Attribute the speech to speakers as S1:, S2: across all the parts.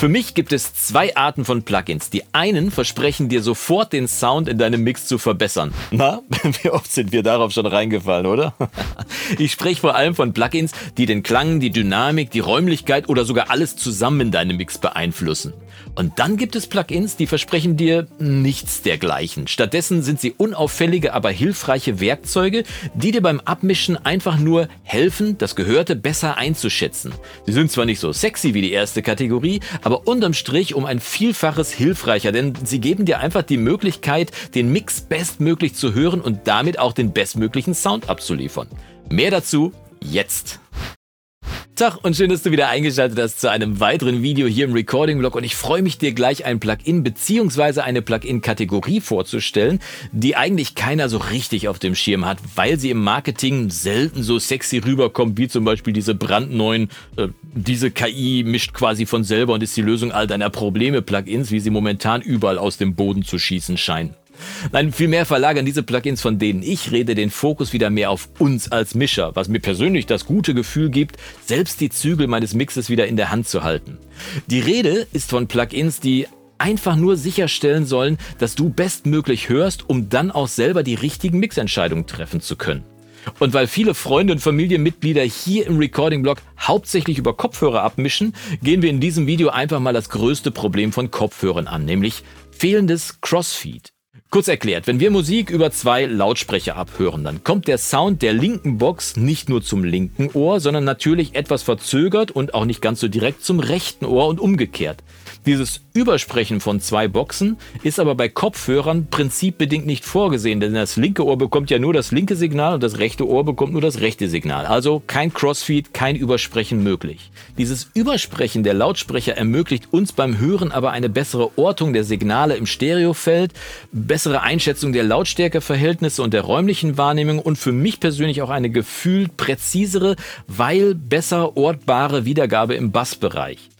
S1: Für mich gibt es zwei Arten von Plugins. Die einen versprechen dir sofort den Sound in deinem Mix zu verbessern. Na, wie oft sind wir darauf schon reingefallen, oder? Ich spreche vor allem von Plugins, die den Klang, die Dynamik, die Räumlichkeit oder sogar alles zusammen in deinem Mix beeinflussen. Und dann gibt es Plugins, die versprechen dir nichts dergleichen. Stattdessen sind sie unauffällige, aber hilfreiche Werkzeuge, die dir beim Abmischen einfach nur helfen, das Gehörte besser einzuschätzen. Sie sind zwar nicht so sexy wie die erste Kategorie, aber unterm Strich um ein Vielfaches hilfreicher, denn sie geben dir einfach die Möglichkeit, den Mix bestmöglich zu hören und damit auch den bestmöglichen Sound abzuliefern. Mehr dazu jetzt. Tag und schön, dass du wieder eingeschaltet hast zu einem weiteren Video hier im Recording-Blog und ich freue mich dir gleich ein Plugin bzw. eine Plugin-Kategorie vorzustellen, die eigentlich keiner so richtig auf dem Schirm hat, weil sie im Marketing selten so sexy rüberkommt, wie zum Beispiel diese brandneuen, äh, diese KI mischt quasi von selber und ist die Lösung all deiner Probleme Plugins, wie sie momentan überall aus dem Boden zu schießen scheinen. Nein, vielmehr verlagern diese Plugins, von denen ich rede, den Fokus wieder mehr auf uns als Mischer, was mir persönlich das gute Gefühl gibt, selbst die Zügel meines Mixes wieder in der Hand zu halten. Die Rede ist von Plugins, die einfach nur sicherstellen sollen, dass du bestmöglich hörst, um dann auch selber die richtigen Mixentscheidungen treffen zu können. Und weil viele Freunde und Familienmitglieder hier im Recording-Blog hauptsächlich über Kopfhörer abmischen, gehen wir in diesem Video einfach mal das größte Problem von Kopfhörern an, nämlich fehlendes Crossfeed. Kurz erklärt, wenn wir Musik über zwei Lautsprecher abhören, dann kommt der Sound der linken Box nicht nur zum linken Ohr, sondern natürlich etwas verzögert und auch nicht ganz so direkt zum rechten Ohr und umgekehrt. Dieses Übersprechen von zwei Boxen ist aber bei Kopfhörern prinzipbedingt nicht vorgesehen, denn das linke Ohr bekommt ja nur das linke Signal und das rechte Ohr bekommt nur das rechte Signal. Also kein Crossfeed, kein Übersprechen möglich. Dieses Übersprechen der Lautsprecher ermöglicht uns beim Hören aber eine bessere Ortung der Signale im Stereofeld, bessere Einschätzung der Lautstärkeverhältnisse und der räumlichen Wahrnehmung und für mich persönlich auch eine gefühlt präzisere, weil besser ortbare Wiedergabe im Bassbereich.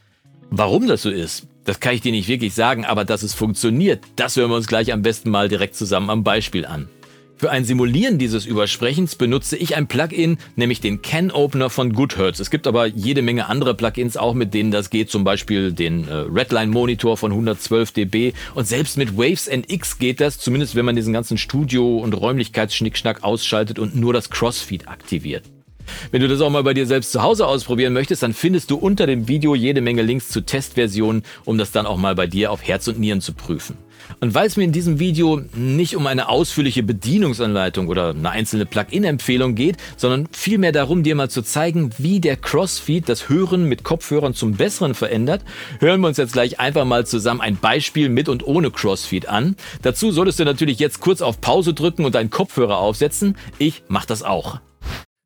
S1: Warum das so ist, das kann ich dir nicht wirklich sagen, aber dass es funktioniert, das hören wir uns gleich am besten mal direkt zusammen am Beispiel an. Für ein Simulieren dieses Übersprechens benutze ich ein Plugin, nämlich den Can Opener von Goodhertz. Es gibt aber jede Menge andere Plugins auch, mit denen das geht, zum Beispiel den äh, Redline Monitor von 112 dB und selbst mit Waves NX geht das, zumindest wenn man diesen ganzen Studio- und Räumlichkeitsschnickschnack ausschaltet und nur das Crossfeed aktiviert. Wenn du das auch mal bei dir selbst zu Hause ausprobieren möchtest, dann findest du unter dem Video jede Menge Links zu Testversionen, um das dann auch mal bei dir auf Herz und Nieren zu prüfen. Und weil es mir in diesem Video nicht um eine ausführliche Bedienungsanleitung oder eine einzelne Plugin-Empfehlung geht, sondern vielmehr darum, dir mal zu zeigen, wie der Crossfeed das Hören mit Kopfhörern zum Besseren verändert, hören wir uns jetzt gleich einfach mal zusammen ein Beispiel mit und ohne Crossfeed an. Dazu solltest du natürlich jetzt kurz auf Pause drücken und deinen Kopfhörer aufsetzen. Ich mach das auch.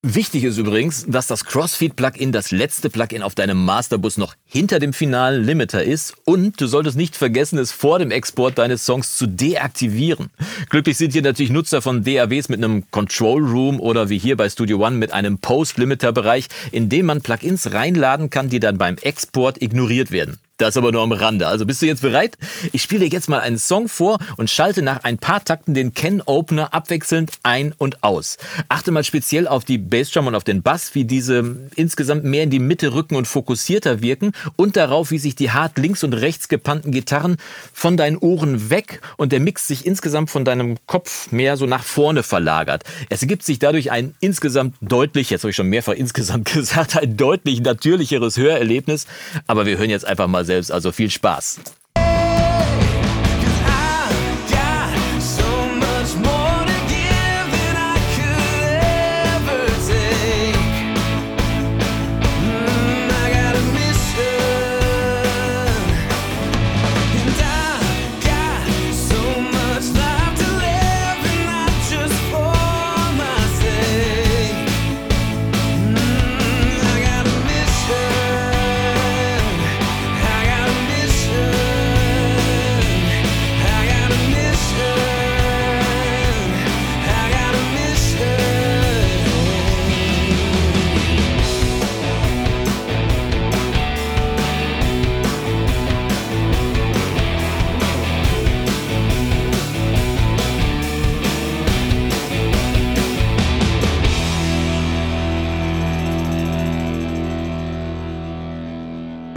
S1: Wichtig ist übrigens, dass das Crossfeed-Plugin das letzte Plugin auf deinem Masterbus noch hinter dem finalen Limiter ist und du solltest nicht vergessen, es vor dem Export deines Songs zu deaktivieren. Glücklich sind hier natürlich Nutzer von DAWs mit einem Control Room oder wie hier bei Studio One mit einem Post-Limiter-Bereich, in dem man Plugins reinladen kann, die dann beim Export ignoriert werden. Das aber nur am Rande. Also bist du jetzt bereit? Ich spiele dir jetzt mal einen Song vor und schalte nach ein paar Takten den Ken Opener abwechselnd ein und aus. Achte mal speziell auf die Bassdrum und auf den Bass, wie diese insgesamt mehr in die Mitte rücken und fokussierter wirken und darauf, wie sich die hart links und rechts gepannten Gitarren von deinen Ohren weg und der Mix sich insgesamt von deinem Kopf mehr so nach vorne verlagert. Es ergibt sich dadurch ein insgesamt deutlich, jetzt habe ich schon mehrfach insgesamt gesagt, ein deutlich natürlicheres Hörerlebnis. Aber wir hören jetzt einfach mal selbst. Also viel Spaß.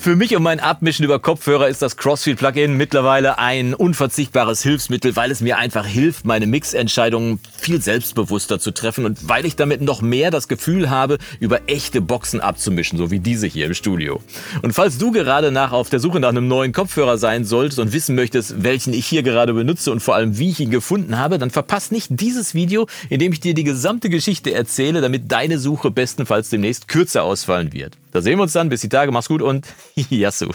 S1: Für mich und mein Abmischen über Kopfhörer ist das Crossfield-Plugin mittlerweile ein unverzichtbares Hilfsmittel, weil es mir einfach hilft, meine Mixentscheidungen viel selbstbewusster zu treffen und weil ich damit noch mehr das Gefühl habe, über echte Boxen abzumischen, so wie diese hier im Studio. Und falls du gerade nach auf der Suche nach einem neuen Kopfhörer sein solltest und wissen möchtest, welchen ich hier gerade benutze und vor allem wie ich ihn gefunden habe, dann verpasst nicht dieses Video, in dem ich dir die gesamte Geschichte erzähle, damit deine Suche bestenfalls demnächst kürzer ausfallen wird. Da sehen wir uns dann. Bis die Tage. Mach's gut und Yassou.